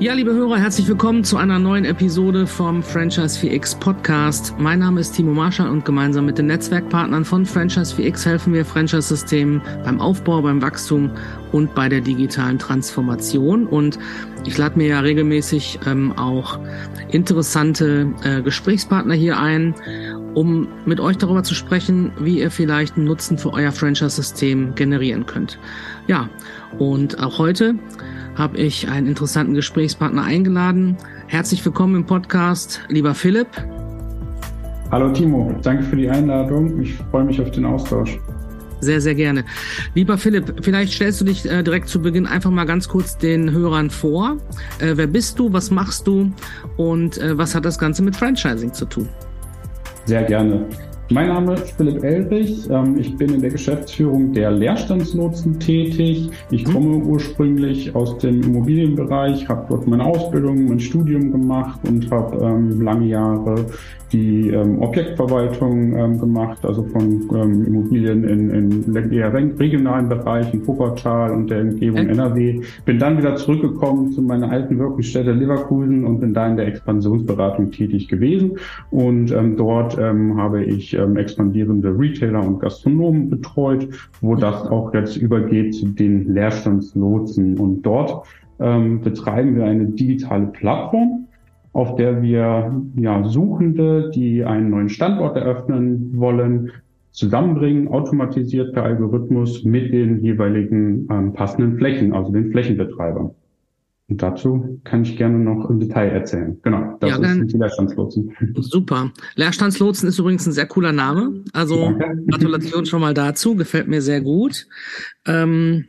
Ja, liebe Hörer, herzlich willkommen zu einer neuen Episode vom Franchise 4X Podcast. Mein Name ist Timo Marschall und gemeinsam mit den Netzwerkpartnern von Franchise 4X helfen wir Franchise-Systemen beim Aufbau, beim Wachstum und bei der digitalen Transformation. Und ich lade mir ja regelmäßig ähm, auch interessante äh, Gesprächspartner hier ein, um mit euch darüber zu sprechen, wie ihr vielleicht einen Nutzen für euer Franchise-System generieren könnt. Ja, und auch heute habe ich einen interessanten Gesprächspartner eingeladen. Herzlich willkommen im Podcast, lieber Philipp. Hallo Timo, danke für die Einladung. Ich freue mich auf den Austausch. Sehr, sehr gerne. Lieber Philipp, vielleicht stellst du dich äh, direkt zu Beginn einfach mal ganz kurz den Hörern vor. Äh, wer bist du, was machst du und äh, was hat das Ganze mit Franchising zu tun? Sehr gerne. Mein Name ist Philipp Elrich. Ähm, ich bin in der Geschäftsführung der Leerstandslotsen tätig. Ich mhm. komme ursprünglich aus dem Immobilienbereich, habe dort meine Ausbildung, mein Studium gemacht und habe ähm, lange Jahre die ähm, Objektverwaltung gemacht, also von Immobilien in, in eher regionalen Bereichen, Wuppertal und der Umgebung. NRW. Bin dann wieder zurückgekommen zu meiner alten Wirkungsstätte Leverkusen und bin da in der Expansionsberatung tätig gewesen. Und dort habe ich ähm, expandierende Retailer und Gastronomen betreut, wo das auch jetzt übergeht zu den Leerstandslotsen. Und dort ähm, betreiben wir eine digitale Plattform, auf der wir ja, Suchende, die einen neuen Standort eröffnen wollen, zusammenbringen, automatisiert per Algorithmus mit den jeweiligen ähm, passenden Flächen, also den Flächenbetreibern. Und dazu kann ich gerne noch im Detail erzählen. Genau, das ja, ist die Leerstandslotsen. Super. Leerstandslotsen ist übrigens ein sehr cooler Name. Also Danke. Gratulation schon mal dazu, gefällt mir sehr gut. Ähm,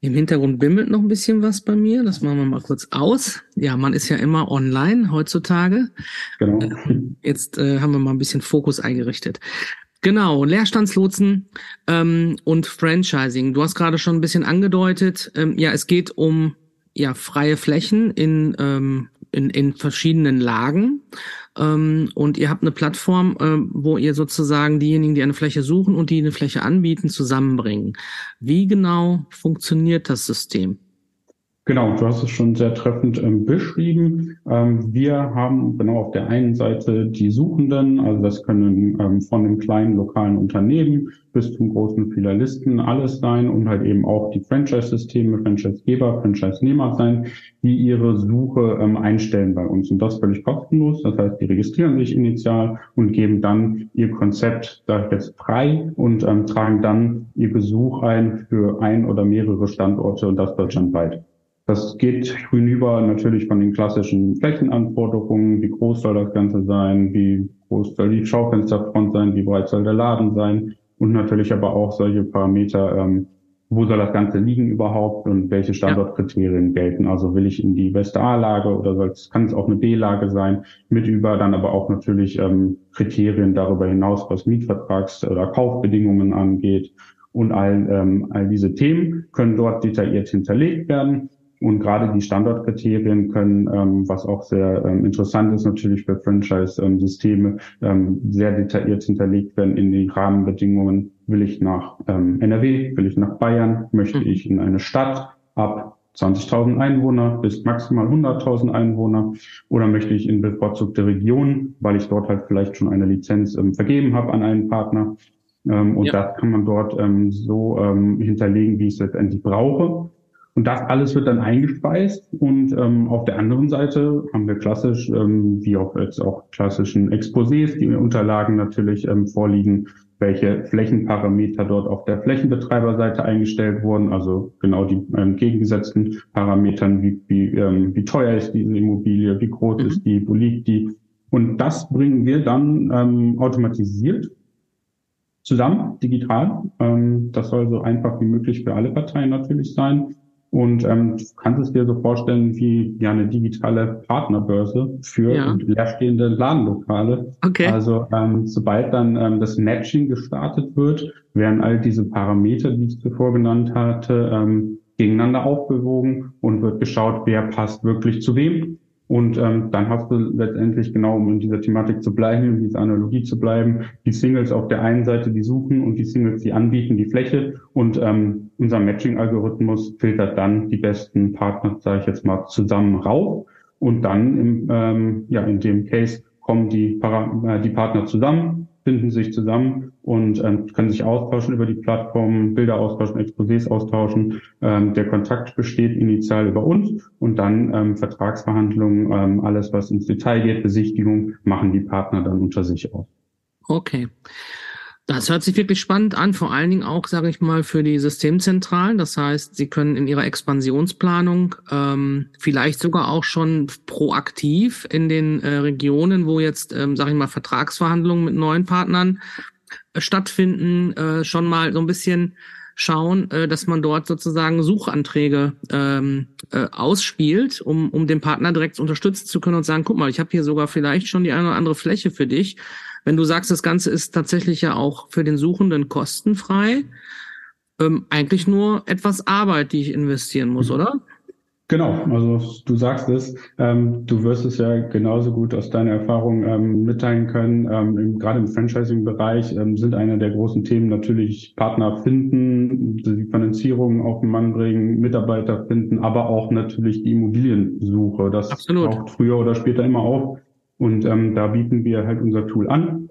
Im Hintergrund bimmelt noch ein bisschen was bei mir. Das machen wir mal kurz aus. Ja, man ist ja immer online heutzutage. Genau. Äh, jetzt äh, haben wir mal ein bisschen Fokus eingerichtet. Genau, Leerstandslotsen ähm, und Franchising. Du hast gerade schon ein bisschen angedeutet. Ähm, ja, es geht um ja freie Flächen in, ähm, in, in verschiedenen Lagen. Ähm, und ihr habt eine Plattform, äh, wo ihr sozusagen diejenigen, die eine Fläche suchen und die eine Fläche anbieten, zusammenbringen. Wie genau funktioniert das System? Genau, du hast es schon sehr treffend ähm, beschrieben. Ähm, wir haben genau auf der einen Seite die Suchenden, also das können ähm, von den kleinen lokalen Unternehmen bis zum großen Filialisten alles sein und halt eben auch die Franchise-Systeme, Franchisegeber, Franchise-Nehmer sein, die ihre Suche ähm, einstellen bei uns. Und das völlig kostenlos. Das heißt, die registrieren sich initial und geben dann ihr Konzept da jetzt frei und ähm, tragen dann ihr Besuch ein für ein oder mehrere Standorte und das deutschlandweit. Das geht hinüber natürlich von den klassischen Flächenanforderungen. Wie groß soll das Ganze sein? Wie groß soll die Schaufensterfront sein? Wie breit soll der Laden sein? Und natürlich aber auch solche Parameter, ähm, wo soll das Ganze liegen überhaupt und welche Standortkriterien ja. gelten. Also will ich in die beste A-Lage oder kann es auch eine B-Lage sein, mit über dann aber auch natürlich ähm, Kriterien darüber hinaus, was Mietvertrags- oder Kaufbedingungen angeht. Und all, ähm, all diese Themen können dort detailliert hinterlegt werden. Und gerade die Standortkriterien können, ähm, was auch sehr ähm, interessant ist natürlich für Franchise-Systeme, ähm, sehr detailliert hinterlegt werden in die Rahmenbedingungen. Will ich nach ähm, NRW, will ich nach Bayern, möchte mhm. ich in eine Stadt ab 20.000 Einwohner bis maximal 100.000 Einwohner oder möchte ich in bevorzugte Regionen, weil ich dort halt vielleicht schon eine Lizenz ähm, vergeben habe an einen Partner. Ähm, und ja. das kann man dort so hinterlegen, wie ich es letztendlich brauche. Und das alles wird dann eingespeist und ähm, auf der anderen Seite haben wir klassisch, ähm, wie auch jetzt auch klassischen Exposés, die Unterlagen natürlich ähm, vorliegen, welche Flächenparameter dort auf der Flächenbetreiberseite eingestellt wurden, also genau die ähm, gegengesetzten Parametern, wie, wie, ähm, wie teuer ist diese Immobilie, wie groß mhm. ist die, wo liegt die. Und das bringen wir dann ähm, automatisiert zusammen, digital. Ähm, das soll so einfach wie möglich für alle Parteien natürlich sein. Und ähm, du kannst es dir so vorstellen wie ja eine digitale Partnerbörse für ja. leerstehende Ladenlokale. Okay. Also ähm, sobald dann ähm, das Matching gestartet wird, werden all diese Parameter, die ich zuvor genannt hatte, ähm, gegeneinander aufgewogen und wird geschaut, wer passt wirklich zu wem. Und ähm, dann hast du letztendlich genau, um in dieser Thematik zu bleiben, in dieser Analogie zu bleiben, die Singles auf der einen Seite, die suchen und die Singles, die anbieten, die Fläche. Und ähm, unser Matching-Algorithmus filtert dann die besten Partner, sage ich jetzt mal, zusammen rauf. Und dann im, ähm, ja, in dem Case kommen die, Para äh, die Partner zusammen, finden sich zusammen und ähm, können sich austauschen über die Plattform, Bilder austauschen, Exposés austauschen. Ähm, der Kontakt besteht initial über uns und dann ähm, Vertragsverhandlungen, ähm, alles was ins Detail geht, Besichtigung, machen die Partner dann unter sich aus. Okay. Das hört sich wirklich spannend an, vor allen Dingen auch, sage ich mal, für die Systemzentralen. Das heißt, Sie können in Ihrer Expansionsplanung ähm, vielleicht sogar auch schon proaktiv in den äh, Regionen, wo jetzt, ähm, sage ich mal, Vertragsverhandlungen mit neuen Partnern äh, stattfinden, äh, schon mal so ein bisschen schauen, äh, dass man dort sozusagen Suchanträge ähm, äh, ausspielt, um, um den Partner direkt unterstützen zu können und sagen, guck mal, ich habe hier sogar vielleicht schon die eine oder andere Fläche für dich wenn du sagst, das Ganze ist tatsächlich ja auch für den Suchenden kostenfrei, ähm, eigentlich nur etwas Arbeit, die ich investieren muss, oder? Genau, also du sagst es, ähm, du wirst es ja genauso gut aus deiner Erfahrung ähm, mitteilen können. Ähm, im, gerade im Franchising-Bereich ähm, sind einer der großen Themen natürlich Partner finden, die Finanzierung auf den Mann bringen, Mitarbeiter finden, aber auch natürlich die Immobiliensuche. Das Absolut. taucht früher oder später immer auf. Und ähm, da bieten wir halt unser Tool an.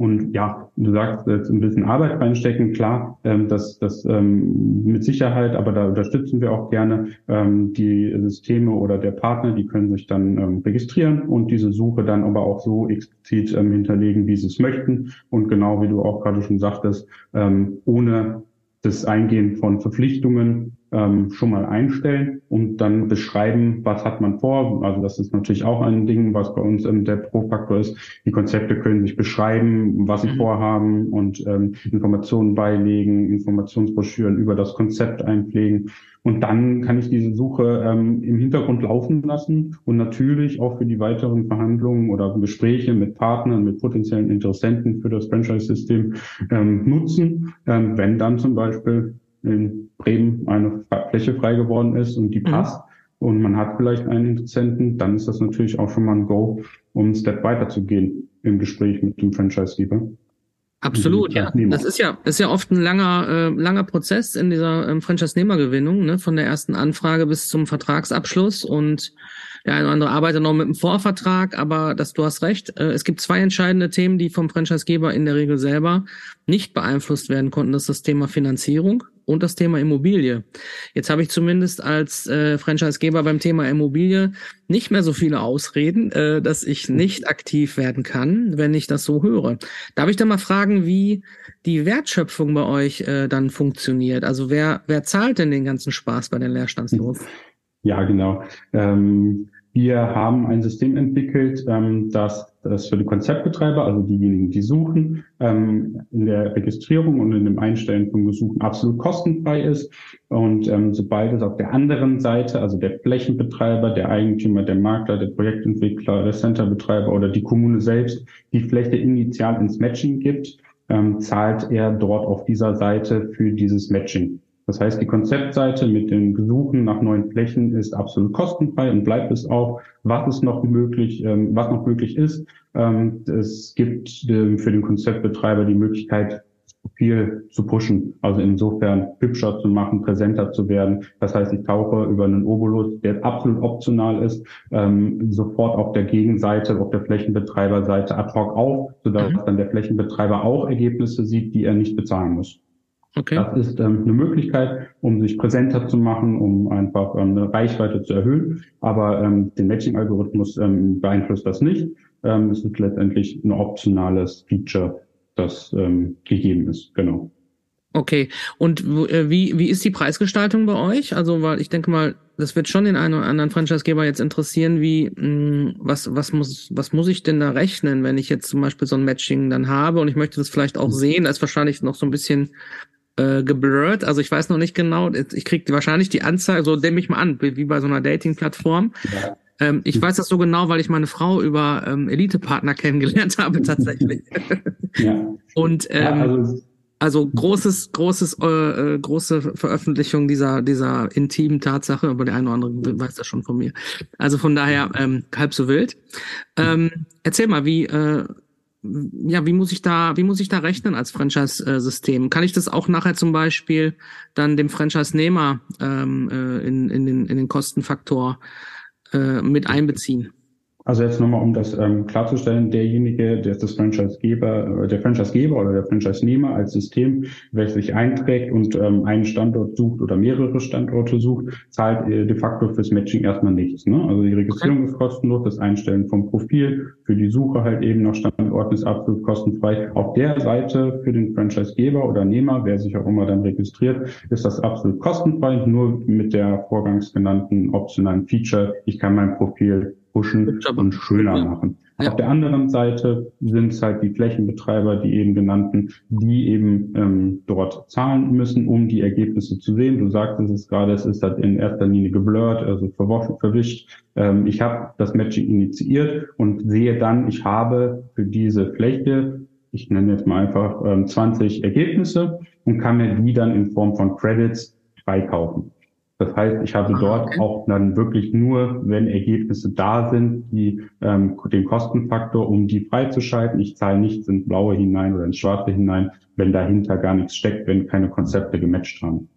Und ja, du sagst jetzt ein bisschen Arbeit reinstecken, klar, ähm, das, das ähm, mit Sicherheit, aber da unterstützen wir auch gerne ähm, die Systeme oder der Partner, die können sich dann ähm, registrieren und diese Suche dann aber auch so explizit ähm, hinterlegen, wie sie es möchten. Und genau wie du auch gerade schon sagtest, ähm, ohne das Eingehen von Verpflichtungen ähm, schon mal einstellen und dann beschreiben, was hat man vor. Also das ist natürlich auch ein Ding, was bei uns ähm, der Pro-Faktor ist. Die Konzepte können sich beschreiben, was sie mhm. vorhaben und ähm, Informationen beilegen, Informationsbroschüren über das Konzept einpflegen. Und dann kann ich diese Suche ähm, im Hintergrund laufen lassen und natürlich auch für die weiteren Verhandlungen oder Gespräche mit Partnern, mit potenziellen Interessenten für das Franchise-System ähm, nutzen, ähm, wenn dann zum Beispiel in Bremen eine Fläche frei geworden ist und die mhm. passt mhm. und man hat vielleicht einen Interessenten, dann ist das natürlich auch schon mal ein Go, um einen Step weiterzugehen im Gespräch mit dem Franchise-Geber. Absolut, ja. Das ist ja, ist ja oft ein langer, äh, langer Prozess in dieser ähm, Franchise-Nehmergewinnung, ne? von der ersten Anfrage bis zum Vertragsabschluss und der eine oder andere arbeitet noch mit einem Vorvertrag, aber das, du hast recht. Äh, es gibt zwei entscheidende Themen, die vom Franchisegeber in der Regel selber nicht beeinflusst werden konnten. Das ist das Thema Finanzierung und das Thema Immobilie. Jetzt habe ich zumindest als äh, Franchisegeber beim Thema Immobilie nicht mehr so viele Ausreden, äh, dass ich nicht aktiv werden kann, wenn ich das so höre. Darf ich da mal fragen, wie die Wertschöpfung bei euch äh, dann funktioniert? Also wer, wer zahlt denn den ganzen Spaß bei den Leerstandslohn? Ja, genau. Ähm, wir haben ein System entwickelt, ähm, das, das für die Konzeptbetreiber, also diejenigen, die suchen, ähm, in der Registrierung und in dem Einstellen von Gesuchen absolut kostenfrei ist. Und ähm, sobald es auf der anderen Seite, also der Flächenbetreiber, der Eigentümer, der Makler, der Projektentwickler, der Centerbetreiber oder die Kommune selbst die Fläche initial ins Matching gibt, ähm, zahlt er dort auf dieser Seite für dieses Matching. Das heißt, die Konzeptseite mit den Gesuchen nach neuen Flächen ist absolut kostenfrei und bleibt es auch. Was ist noch möglich, ähm, was noch möglich ist, ähm, es gibt ähm, für den Konzeptbetreiber die Möglichkeit, viel zu pushen. Also insofern hübscher zu machen, präsenter zu werden. Das heißt, ich tauche über einen Obolus, der absolut optional ist, ähm, sofort auf der Gegenseite, auf der Flächenbetreiberseite ad hoc auf, sodass mhm. dann der Flächenbetreiber auch Ergebnisse sieht, die er nicht bezahlen muss. Okay. Das ist ähm, eine Möglichkeit, um sich präsenter zu machen, um einfach ähm, eine Reichweite zu erhöhen. Aber ähm, den Matching-Algorithmus ähm, beeinflusst das nicht. Ähm, es ist letztendlich ein optionales Feature, das ähm, gegeben ist. Genau. Okay. Und äh, wie, wie ist die Preisgestaltung bei euch? Also, weil ich denke mal, das wird schon den einen oder anderen Franchisegeber jetzt interessieren, wie, mh, hm, was, was muss, was muss ich denn da rechnen, wenn ich jetzt zum Beispiel so ein Matching dann habe und ich möchte das vielleicht auch sehen, da ist wahrscheinlich noch so ein bisschen äh, geblurrt. Also ich weiß noch nicht genau. Ich kriege wahrscheinlich die Anzeige, so nehme ich mal an, wie bei so einer Dating-Plattform. Ja. Ähm, ich weiß das so genau, weil ich meine Frau über ähm, Elite-Partner kennengelernt habe tatsächlich. ja. Und ähm, ja, also Also großes, großes, äh, äh, große Veröffentlichung dieser, dieser intimen Tatsache, aber der eine oder andere weiß das schon von mir. Also von daher ähm, halb so wild. Ähm, erzähl mal, wie, äh, ja, wie muss ich da, wie muss ich da rechnen als Franchise-System? Kann ich das auch nachher zum Beispiel dann dem Franchise-Nehmer ähm, äh, in, in, den, in den Kostenfaktor äh, mit einbeziehen? Also jetzt nochmal, um das ähm, klarzustellen, derjenige, der ist das Franchisegeber, äh, der Franchisegeber oder der Franchise-Nehmer als System, welches sich einträgt und ähm, einen Standort sucht oder mehrere Standorte sucht, zahlt äh, de facto fürs Matching erstmal nichts. Ne? Also die Registrierung ist kostenlos, das Einstellen vom Profil, für die Suche halt eben nach Standorten ist absolut kostenfrei. Auf der Seite für den Franchisegeber oder Nehmer, wer sich auch immer dann registriert, ist das absolut kostenfrei, nur mit der vorgangs genannten optionalen Feature, ich kann mein Profil pushen und schöner machen. Ja. Auf der anderen Seite sind es halt die Flächenbetreiber, die eben genannten, die eben ähm, dort zahlen müssen, um die Ergebnisse zu sehen. Du sagtest es gerade, es ist halt in erster Linie geblurrt, also verwischt. Ähm, ich habe das Matching initiiert und sehe dann, ich habe für diese Fläche, ich nenne jetzt mal einfach ähm, 20 Ergebnisse und kann mir die dann in Form von Credits freikaufen. Das heißt, ich habe ah, dort okay. auch dann wirklich nur, wenn Ergebnisse da sind, die ähm, den Kostenfaktor, um die freizuschalten. Ich zahle nichts ins Blaue hinein oder ins Schwarze hinein, wenn dahinter gar nichts steckt, wenn keine Konzepte gematcht haben.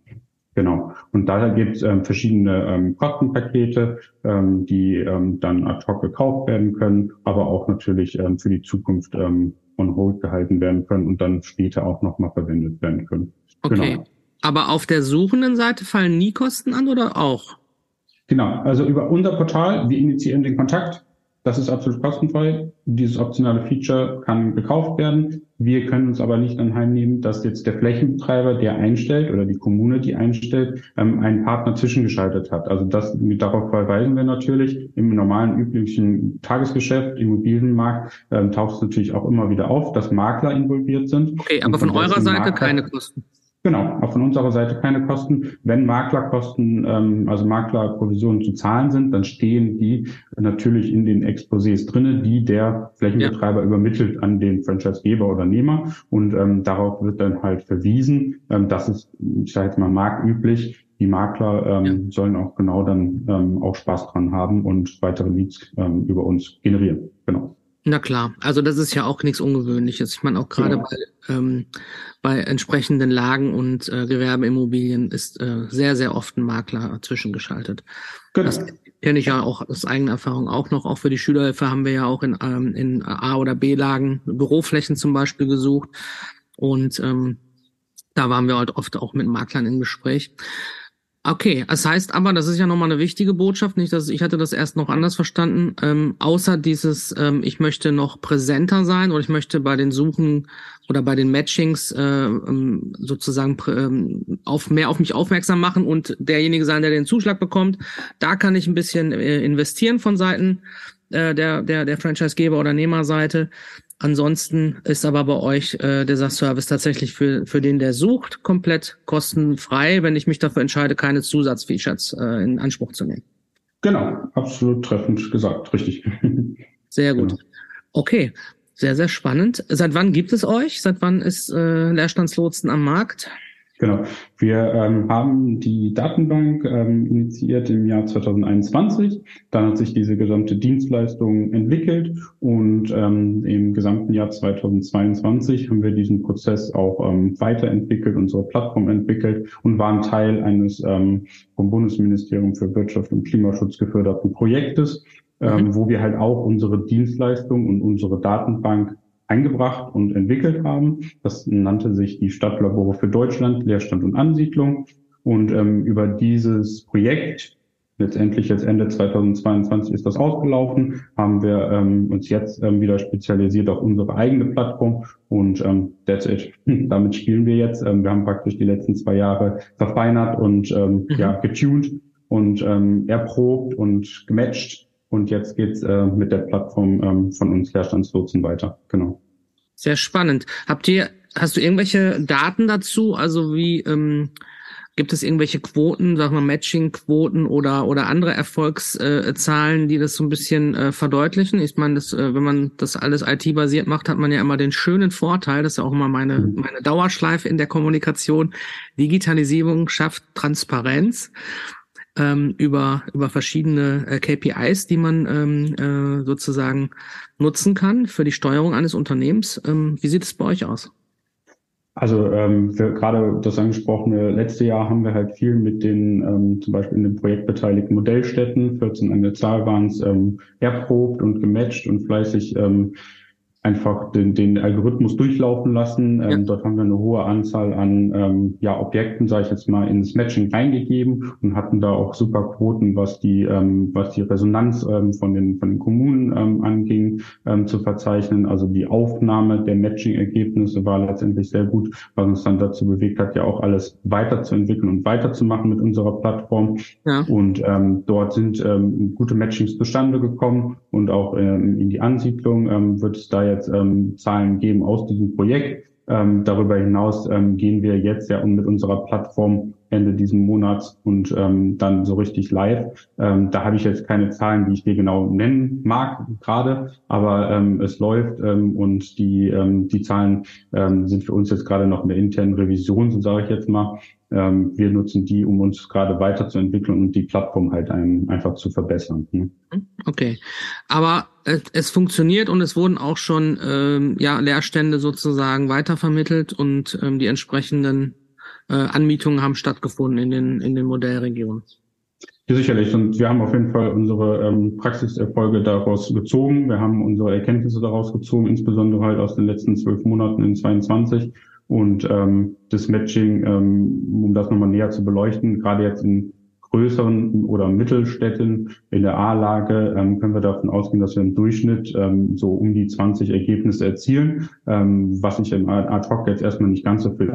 Genau. Und daher gibt es ähm, verschiedene ähm, Kostenpakete, ähm, die ähm, dann ad hoc gekauft werden können, aber auch natürlich ähm, für die Zukunft ähm, on hold gehalten werden können und dann später auch nochmal verwendet werden können. Okay. Genau. Aber auf der suchenden Seite fallen nie Kosten an oder auch? Genau, also über unser Portal, wir initiieren den Kontakt. Das ist absolut kostenfrei. Dieses optionale Feature kann gekauft werden. Wir können uns aber nicht anheimnehmen, dass jetzt der Flächenbetreiber, der einstellt oder die Kommune, die einstellt, ähm, einen Partner zwischengeschaltet hat. Also das, darauf verweisen wir natürlich. Im normalen, üblichen Tagesgeschäft, Immobilienmarkt, ähm, taucht es natürlich auch immer wieder auf, dass Makler involviert sind. Okay, aber von eurer Seite Makler, keine Kosten. Genau, auch von unserer Seite keine Kosten. Wenn Maklerkosten, ähm, also Maklerprovisionen zu zahlen sind, dann stehen die natürlich in den Exposés drinne, die der Flächenbetreiber ja. übermittelt an den Franchisegeber oder Nehmer. Und ähm, darauf wird dann halt verwiesen. Ähm, das ist, ich sage jetzt mal, marktüblich. Die Makler ähm, ja. sollen auch genau dann ähm, auch Spaß dran haben und weitere Leads ähm, über uns generieren. Genau. Na klar, also das ist ja auch nichts Ungewöhnliches. Ich meine, auch gerade ja. bei, ähm, bei entsprechenden Lagen und äh, Gewerbeimmobilien ist äh, sehr, sehr oft ein Makler zwischengeschaltet. Genau. Das kenne ich ja auch aus eigener Erfahrung auch noch. Auch für die Schülerhilfe haben wir ja auch in, ähm, in A- oder B-Lagen Büroflächen zum Beispiel gesucht. Und ähm, da waren wir halt oft auch mit Maklern im Gespräch. Okay, das heißt aber, das ist ja nochmal eine wichtige Botschaft, nicht, dass ich hatte das erst noch anders verstanden, ähm, außer dieses, ähm, ich möchte noch präsenter sein oder ich möchte bei den Suchen oder bei den Matchings äh, ähm, sozusagen ähm, auf mehr auf mich aufmerksam machen und derjenige sein, der den Zuschlag bekommt. Da kann ich ein bisschen äh, investieren von Seiten äh, der der der Franchisegeber oder Nehmerseite. Ansonsten ist aber bei euch äh, dieser Service tatsächlich für, für den, der sucht, komplett kostenfrei, wenn ich mich dafür entscheide, keine Zusatzfeatures äh, in Anspruch zu nehmen. Genau, absolut treffend gesagt, richtig. Sehr gut. Genau. Okay, sehr, sehr spannend. Seit wann gibt es euch? Seit wann ist äh, Leerstandslotsen am Markt? Genau. Wir ähm, haben die Datenbank ähm, initiiert im Jahr 2021. Dann hat sich diese gesamte Dienstleistung entwickelt und ähm, im gesamten Jahr 2022 haben wir diesen Prozess auch ähm, weiterentwickelt, unsere Plattform entwickelt und waren Teil eines ähm, vom Bundesministerium für Wirtschaft und Klimaschutz geförderten Projektes, ähm, mhm. wo wir halt auch unsere Dienstleistung und unsere Datenbank eingebracht und entwickelt haben. Das nannte sich die Stadtlabore für Deutschland, Leerstand und Ansiedlung. Und ähm, über dieses Projekt, letztendlich jetzt Ende 2022 ist das ausgelaufen, haben wir ähm, uns jetzt ähm, wieder spezialisiert auf unsere eigene Plattform und ähm, that's it. Damit spielen wir jetzt. Ähm, wir haben praktisch die letzten zwei Jahre verfeinert und ähm, mhm. ja, getuned und ähm, erprobt und gematcht und jetzt geht's äh, mit der Plattform ähm, von uns Leerstandslotsen weiter. Genau. Sehr spannend. Habt ihr, hast du irgendwelche Daten dazu? Also wie, ähm, Gibt es irgendwelche Quoten, sag mal Matching-Quoten oder oder andere Erfolgszahlen, die das so ein bisschen äh, verdeutlichen? Ich meine, das, äh, wenn man das alles IT-basiert macht, hat man ja immer den schönen Vorteil, das ist ja auch immer meine mhm. meine Dauerschleife in der Kommunikation. Digitalisierung schafft Transparenz ähm, über über verschiedene äh, KPIs, die man ähm, äh, sozusagen nutzen kann für die Steuerung eines Unternehmens. Ähm, wie sieht es bei euch aus? Also ähm, gerade das angesprochene letzte Jahr haben wir halt viel mit den ähm, zum Beispiel in dem Projekt beteiligten Modellstätten, 14 an der Zahl waren es, ähm, erprobt und gematcht und fleißig ähm, einfach den, den Algorithmus durchlaufen lassen. Ähm, ja. Dort haben wir eine hohe Anzahl an ähm, ja, Objekten, sage ich jetzt mal, ins Matching reingegeben und hatten da auch super Quoten, was die, ähm, was die Resonanz ähm, von, den, von den Kommunen ähm, anging, ähm, zu verzeichnen. Also die Aufnahme der Matching-Ergebnisse war letztendlich sehr gut, was uns dann dazu bewegt hat, ja auch alles weiterzuentwickeln und weiterzumachen mit unserer Plattform. Ja. Und ähm, dort sind ähm, gute Matchings zustande gekommen und auch ähm, in die Ansiedlung ähm, wird es da jetzt ähm, Zahlen geben aus diesem Projekt. Ähm, darüber hinaus ähm, gehen wir jetzt ja mit unserer Plattform Ende diesen Monats und ähm, dann so richtig live. Ähm, da habe ich jetzt keine Zahlen, die ich dir genau nennen mag gerade, aber ähm, es läuft ähm, und die, ähm, die Zahlen ähm, sind für uns jetzt gerade noch in der internen Revision, so sage ich jetzt mal. Ähm, wir nutzen die, um uns gerade weiterzuentwickeln und die Plattform halt ein, einfach zu verbessern. Hm? Okay, aber es, es funktioniert und es wurden auch schon ähm, ja Leerstände sozusagen weitervermittelt und ähm, die entsprechenden äh, Anmietungen haben stattgefunden in den, in den Modellregionen. Sicherlich. Und wir haben auf jeden Fall unsere ähm, Praxiserfolge daraus gezogen. Wir haben unsere Erkenntnisse daraus gezogen, insbesondere halt aus den letzten zwölf Monaten in 22. Und ähm, das Matching, ähm, um das nochmal näher zu beleuchten, gerade jetzt in größeren oder Mittelstädten in der A-Lage ähm, können wir davon ausgehen, dass wir im Durchschnitt ähm, so um die 20 Ergebnisse erzielen, ähm, was sich im Ad-Hoc jetzt erstmal nicht ganz so viel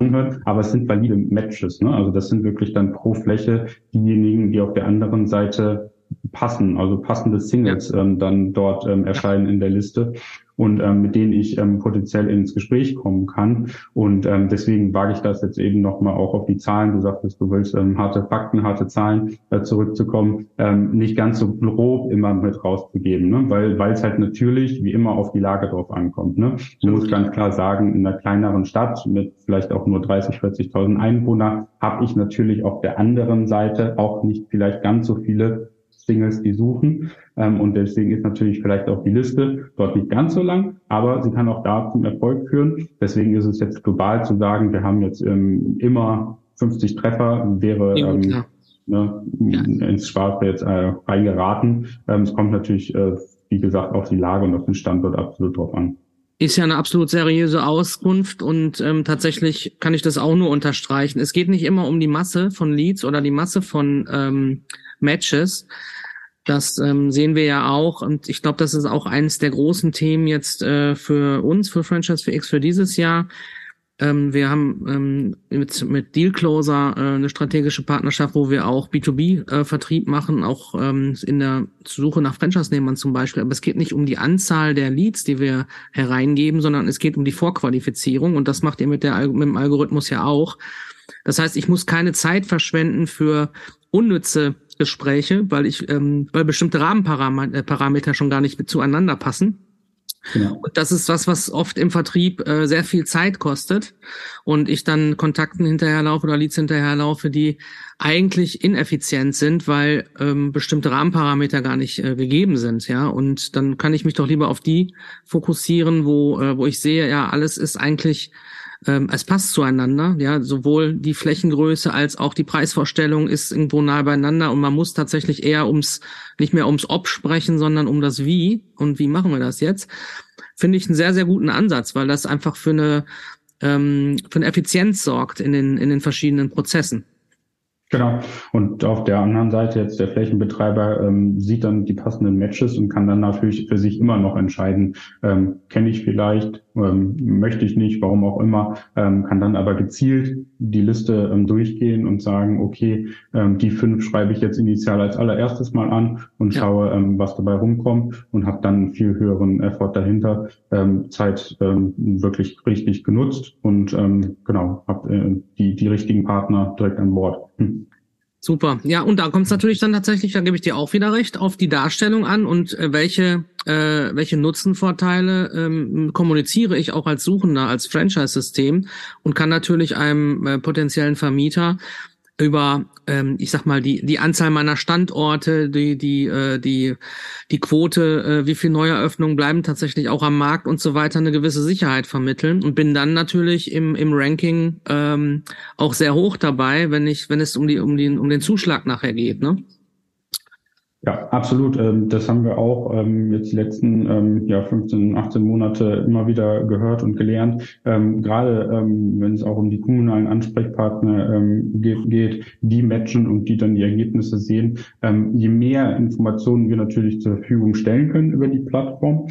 anhört, aber es sind valide Matches. Ne? Also das sind wirklich dann pro Fläche diejenigen, die auf der anderen Seite passen, also passende Singles ähm, dann dort ähm, erscheinen in der Liste und ähm, mit denen ich ähm, potenziell ins Gespräch kommen kann. Und ähm, deswegen wage ich das jetzt eben nochmal auch auf die Zahlen. Du sagtest, du willst ähm, harte Fakten, harte Zahlen äh, zurückzukommen, ähm, nicht ganz so grob immer mit rauszugeben, ne? weil weil es halt natürlich wie immer auf die Lage drauf ankommt. Ne? Man muss ganz klar sagen, in einer kleineren Stadt mit vielleicht auch nur 30, 40.000 Einwohner habe ich natürlich auf der anderen Seite auch nicht vielleicht ganz so viele Singles, die suchen. Ähm, und deswegen ist natürlich vielleicht auch die Liste dort nicht ganz so lang, aber sie kann auch da zum Erfolg führen. Deswegen ist es jetzt global zu sagen, wir haben jetzt ähm, immer 50 Treffer, wäre ähm, ja. ne, ja. ins Schwarze jetzt äh, reingeraten. Ähm, es kommt natürlich, äh, wie gesagt, auf die Lage und auf den Standort absolut drauf an. Ist ja eine absolut seriöse Auskunft und ähm, tatsächlich kann ich das auch nur unterstreichen. Es geht nicht immer um die Masse von Leads oder die Masse von ähm, Matches, das ähm, sehen wir ja auch und ich glaube, das ist auch eines der großen Themen jetzt äh, für uns, für Franchise für X für dieses Jahr. Ähm, wir haben ähm, mit, mit Dealcloser äh, eine strategische Partnerschaft, wo wir auch B2B-Vertrieb äh, machen, auch ähm, in der Suche nach Franchise-Nehmern zum Beispiel. Aber es geht nicht um die Anzahl der Leads, die wir hereingeben, sondern es geht um die Vorqualifizierung und das macht ihr mit, der, mit dem Algorithmus ja auch. Das heißt, ich muss keine Zeit verschwenden für unnütze Gespräche, weil ich, ähm, weil bestimmte Rahmenparameter äh, schon gar nicht zueinander passen. Genau. Und das ist was, was oft im Vertrieb äh, sehr viel Zeit kostet und ich dann Kontakten hinterherlaufe oder Leads hinterherlaufe, die eigentlich ineffizient sind, weil ähm, bestimmte Rahmenparameter gar nicht äh, gegeben sind, ja. Und dann kann ich mich doch lieber auf die fokussieren, wo äh, wo ich sehe, ja, alles ist eigentlich ähm, es passt zueinander, ja, sowohl die Flächengröße als auch die Preisvorstellung ist irgendwo nahe beieinander und man muss tatsächlich eher ums, nicht mehr ums Ob sprechen, sondern um das Wie und wie machen wir das jetzt, finde ich einen sehr, sehr guten Ansatz, weil das einfach für eine, ähm, für eine Effizienz sorgt in den, in den verschiedenen Prozessen. Genau. Und auf der anderen Seite jetzt der Flächenbetreiber ähm, sieht dann die passenden Matches und kann dann natürlich für sich immer noch entscheiden, ähm, kenne ich vielleicht ähm, möchte ich nicht, warum auch immer, ähm, kann dann aber gezielt die Liste ähm, durchgehen und sagen, okay, ähm, die fünf schreibe ich jetzt initial als allererstes mal an und ja. schaue, ähm, was dabei rumkommt und habe dann einen viel höheren Effort dahinter, ähm, Zeit wirklich richtig genutzt und genau, habe äh, die, die richtigen Partner direkt an Bord. Hm. Super. Ja, und da kommt es natürlich dann tatsächlich, da gebe ich dir auch wieder recht, auf die Darstellung an und äh, welche, äh, welche Nutzenvorteile ähm, kommuniziere ich auch als Suchender, als Franchise-System und kann natürlich einem äh, potenziellen Vermieter über, ähm, ich sag mal, die, die Anzahl meiner Standorte, die, die, äh, die, die Quote, äh, wie viel Neueröffnungen bleiben tatsächlich auch am Markt und so weiter eine gewisse Sicherheit vermitteln und bin dann natürlich im, im Ranking ähm, auch sehr hoch dabei, wenn ich, wenn es um die, um den, um den Zuschlag nachher geht, ne? Ja, absolut. Ähm, das haben wir auch ähm, jetzt die letzten ähm, ja, 15, 18 Monate immer wieder gehört und gelernt. Gerade wenn es auch um die kommunalen Ansprechpartner geht, die matchen und die dann die Ergebnisse sehen. Je mehr Informationen wir natürlich zur Verfügung stellen können über die Plattform,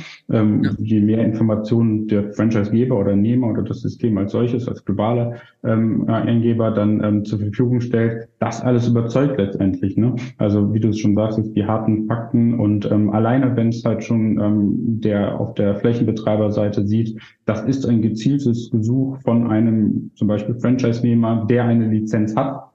je mehr Informationen der Franchisegeber oder Nehmer oder das System als solches, als globaler Eingeber dann zur Verfügung stellt, das alles überzeugt letztendlich. Ne? Also wie du es schon sagst, die die harten Fakten. Und ähm, alleine, wenn es halt schon ähm, der auf der Flächenbetreiberseite sieht, das ist ein gezieltes Gesuch von einem zum Beispiel Franchise-Nehmer, der eine Lizenz hat,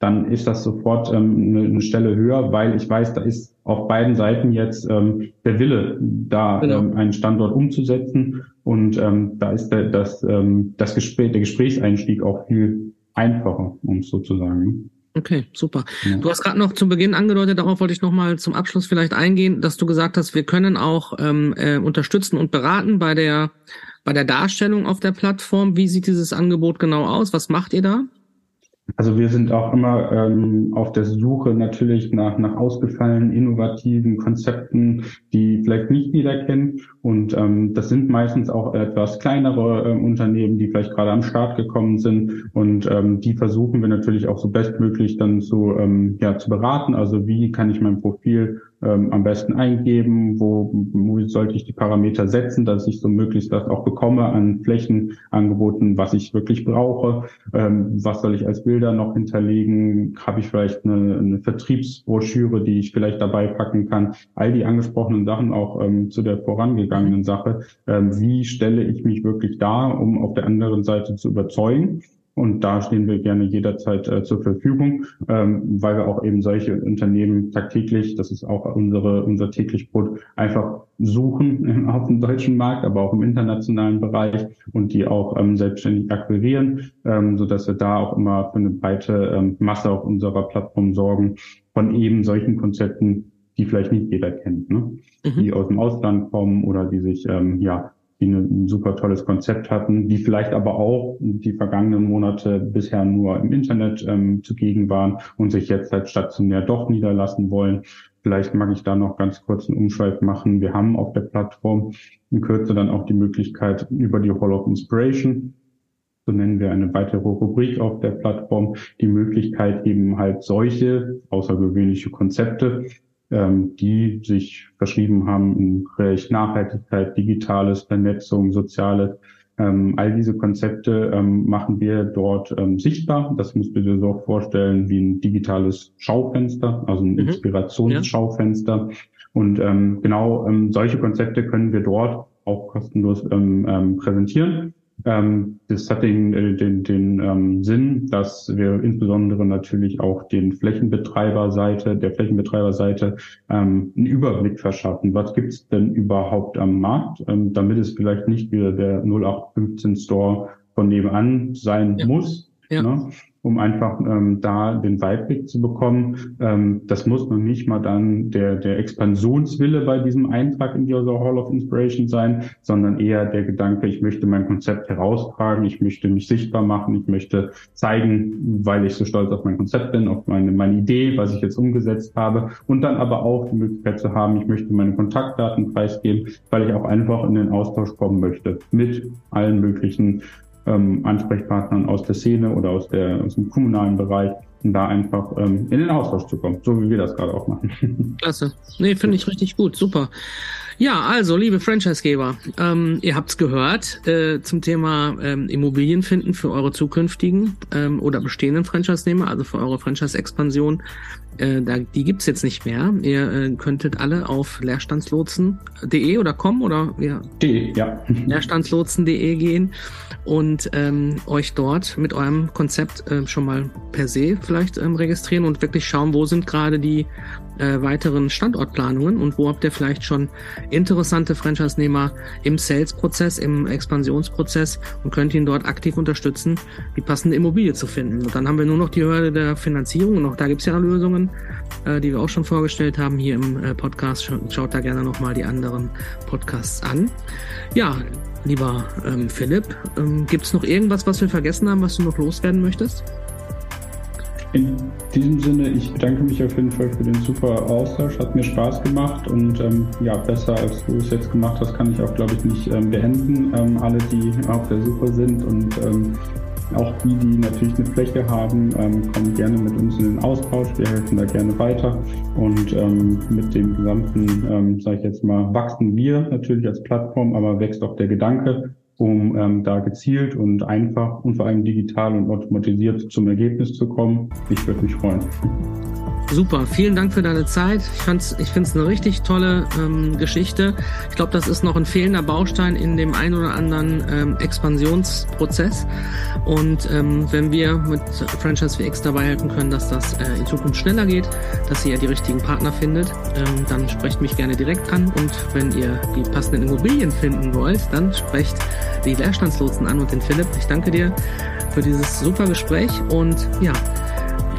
dann ist das sofort ähm, eine, eine Stelle höher, weil ich weiß, da ist auf beiden Seiten jetzt ähm, der Wille, da genau. ähm, einen Standort umzusetzen. Und ähm, da ist der, das, ähm, das Gespräch, der Gesprächseinstieg auch viel einfacher, um es so zu sagen. Okay, super. Ja. Du hast gerade noch zu Beginn angedeutet, darauf wollte ich noch mal zum Abschluss vielleicht eingehen, dass du gesagt hast, wir können auch ähm, äh, unterstützen und beraten bei der bei der Darstellung auf der Plattform. Wie sieht dieses Angebot genau aus? Was macht ihr da? Also wir sind auch immer ähm, auf der Suche natürlich nach, nach ausgefallenen, innovativen Konzepten, die vielleicht nicht jeder kennt. Und ähm, das sind meistens auch etwas kleinere äh, Unternehmen, die vielleicht gerade am Start gekommen sind. Und ähm, die versuchen wir natürlich auch so bestmöglich dann zu, ähm, ja, zu beraten. Also wie kann ich mein Profil ähm, am besten eingeben, wo, wo sollte ich die Parameter setzen, dass ich so möglichst das auch bekomme an Flächenangeboten, was ich wirklich brauche, ähm, was soll ich als Bilder noch hinterlegen, habe ich vielleicht eine, eine Vertriebsbroschüre, die ich vielleicht dabei packen kann, all die angesprochenen Sachen auch ähm, zu der vorangegangenen Sache, ähm, wie stelle ich mich wirklich da, um auf der anderen Seite zu überzeugen und da stehen wir gerne jederzeit äh, zur Verfügung, ähm, weil wir auch eben solche Unternehmen tagtäglich, das ist auch unsere, unser täglich Brot, einfach suchen auf dem deutschen Markt, aber auch im internationalen Bereich und die auch ähm, selbstständig akquirieren, ähm, so dass wir da auch immer für eine breite ähm, Masse auf unserer Plattform sorgen von eben solchen Konzepten, die vielleicht nicht jeder kennt, ne? Mhm. die aus dem Ausland kommen oder die sich ähm, ja die ein super tolles Konzept hatten, die vielleicht aber auch die vergangenen Monate bisher nur im Internet ähm, zugegen waren und sich jetzt halt stationär doch niederlassen wollen. Vielleicht mag ich da noch ganz kurz einen Umschweif machen. Wir haben auf der Plattform in Kürze dann auch die Möglichkeit über die Hall of Inspiration, so nennen wir eine weitere Rubrik auf der Plattform, die Möglichkeit eben halt solche außergewöhnliche Konzepte ähm, die sich verschrieben haben im Bereich Nachhaltigkeit, Digitales, Vernetzung, Soziales. Ähm, all diese Konzepte ähm, machen wir dort ähm, sichtbar. Das musst du dir so vorstellen wie ein digitales Schaufenster, also ein mhm. Inspirationsschaufenster. Ja. Und ähm, genau ähm, solche Konzepte können wir dort auch kostenlos ähm, präsentieren. Ähm, das hat den, äh, den, den ähm, Sinn, dass wir insbesondere natürlich auch den Flächenbetreiberseite, der Flächenbetreiberseite ähm, einen Überblick verschaffen. Was gibt's denn überhaupt am Markt, ähm, damit es vielleicht nicht wieder der 0815 Store von nebenan sein ja. muss. Ja. Ne? Um einfach ähm, da den Weitblick zu bekommen. Ähm, das muss noch nicht mal dann der, der Expansionswille bei diesem Eintrag in die Hall of Inspiration sein, sondern eher der Gedanke, ich möchte mein Konzept heraustragen, ich möchte mich sichtbar machen, ich möchte zeigen, weil ich so stolz auf mein Konzept bin, auf meine, meine Idee, was ich jetzt umgesetzt habe und dann aber auch die Möglichkeit zu haben, ich möchte meine Kontaktdaten preisgeben, weil ich auch einfach in den Austausch kommen möchte mit allen möglichen ähm, Ansprechpartnern aus der Szene oder aus, der, aus dem kommunalen Bereich, um da einfach ähm, in den Austausch zu kommen, so wie wir das gerade auch machen. Klasse. Nee, finde ich richtig gut. Super. Ja, also, liebe Franchisegeber, ähm, ihr habt's gehört äh, zum Thema ähm, Immobilien finden für eure zukünftigen ähm, oder bestehenden Franchise-Nehmer, also für eure Franchise-Expansion. Äh, da, die gibt's jetzt nicht mehr. Ihr äh, könntet alle auf leerstandslotsen.de oder com oder ja. De, ja. Leerstandslotsen.de gehen und ähm, euch dort mit eurem Konzept äh, schon mal per se vielleicht ähm, registrieren und wirklich schauen, wo sind gerade die äh, weiteren Standortplanungen und wo habt ihr vielleicht schon interessante Franchise-Nehmer im Sales-Prozess, im Expansionsprozess und könnt ihn dort aktiv unterstützen, die passende Immobilie zu finden. Und dann haben wir nur noch die Hürde der Finanzierung und auch da gibt es ja Lösungen, äh, die wir auch schon vorgestellt haben hier im äh, Podcast. Schaut da gerne nochmal die anderen Podcasts an. Ja, lieber ähm, Philipp, ähm, gibt es noch irgendwas, was wir vergessen haben, was du noch loswerden möchtest? In diesem Sinne, ich bedanke mich auf jeden Fall für den super Austausch, hat mir Spaß gemacht und ähm, ja, besser als du es jetzt gemacht hast, kann ich auch, glaube ich, nicht ähm, beenden. Ähm, alle, die auf der Suche sind und ähm, auch die, die natürlich eine Fläche haben, ähm, kommen gerne mit uns in den Austausch. Wir helfen da gerne weiter und ähm, mit dem gesamten, ähm, sage ich jetzt mal, wachsen wir natürlich als Plattform, aber wächst auch der Gedanke um ähm, da gezielt und einfach und vor allem digital und automatisiert zum Ergebnis zu kommen. Ich würde mich freuen. Super, vielen Dank für deine Zeit. Ich, fand's, ich finde es eine richtig tolle ähm, Geschichte. Ich glaube, das ist noch ein fehlender Baustein in dem ein oder anderen ähm, Expansionsprozess. Und ähm, wenn wir mit Franchise VX dabei helfen können, dass das äh, in Zukunft schneller geht, dass ihr die richtigen Partner findet, ähm, dann sprecht mich gerne direkt an. Und wenn ihr die passenden Immobilien finden wollt, dann sprecht die Leerstandslotsen an und den Philipp. Ich danke dir für dieses super Gespräch und ja,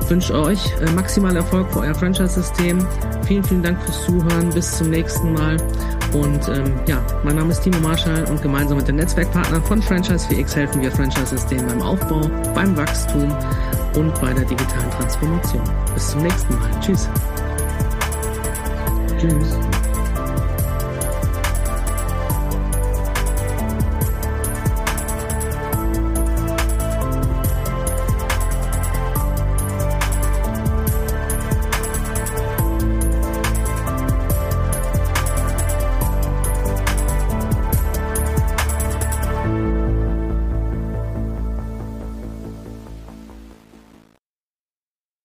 wünsche euch äh, maximal Erfolg für euer Franchise-System. Vielen, vielen Dank fürs Zuhören. Bis zum nächsten Mal. Und ähm, ja, mein Name ist Timo Marschall und gemeinsam mit den Netzwerkpartnern von Franchise VX helfen wir Franchise-System beim Aufbau, beim Wachstum und bei der digitalen Transformation. Bis zum nächsten Mal. Tschüss. Tschüss.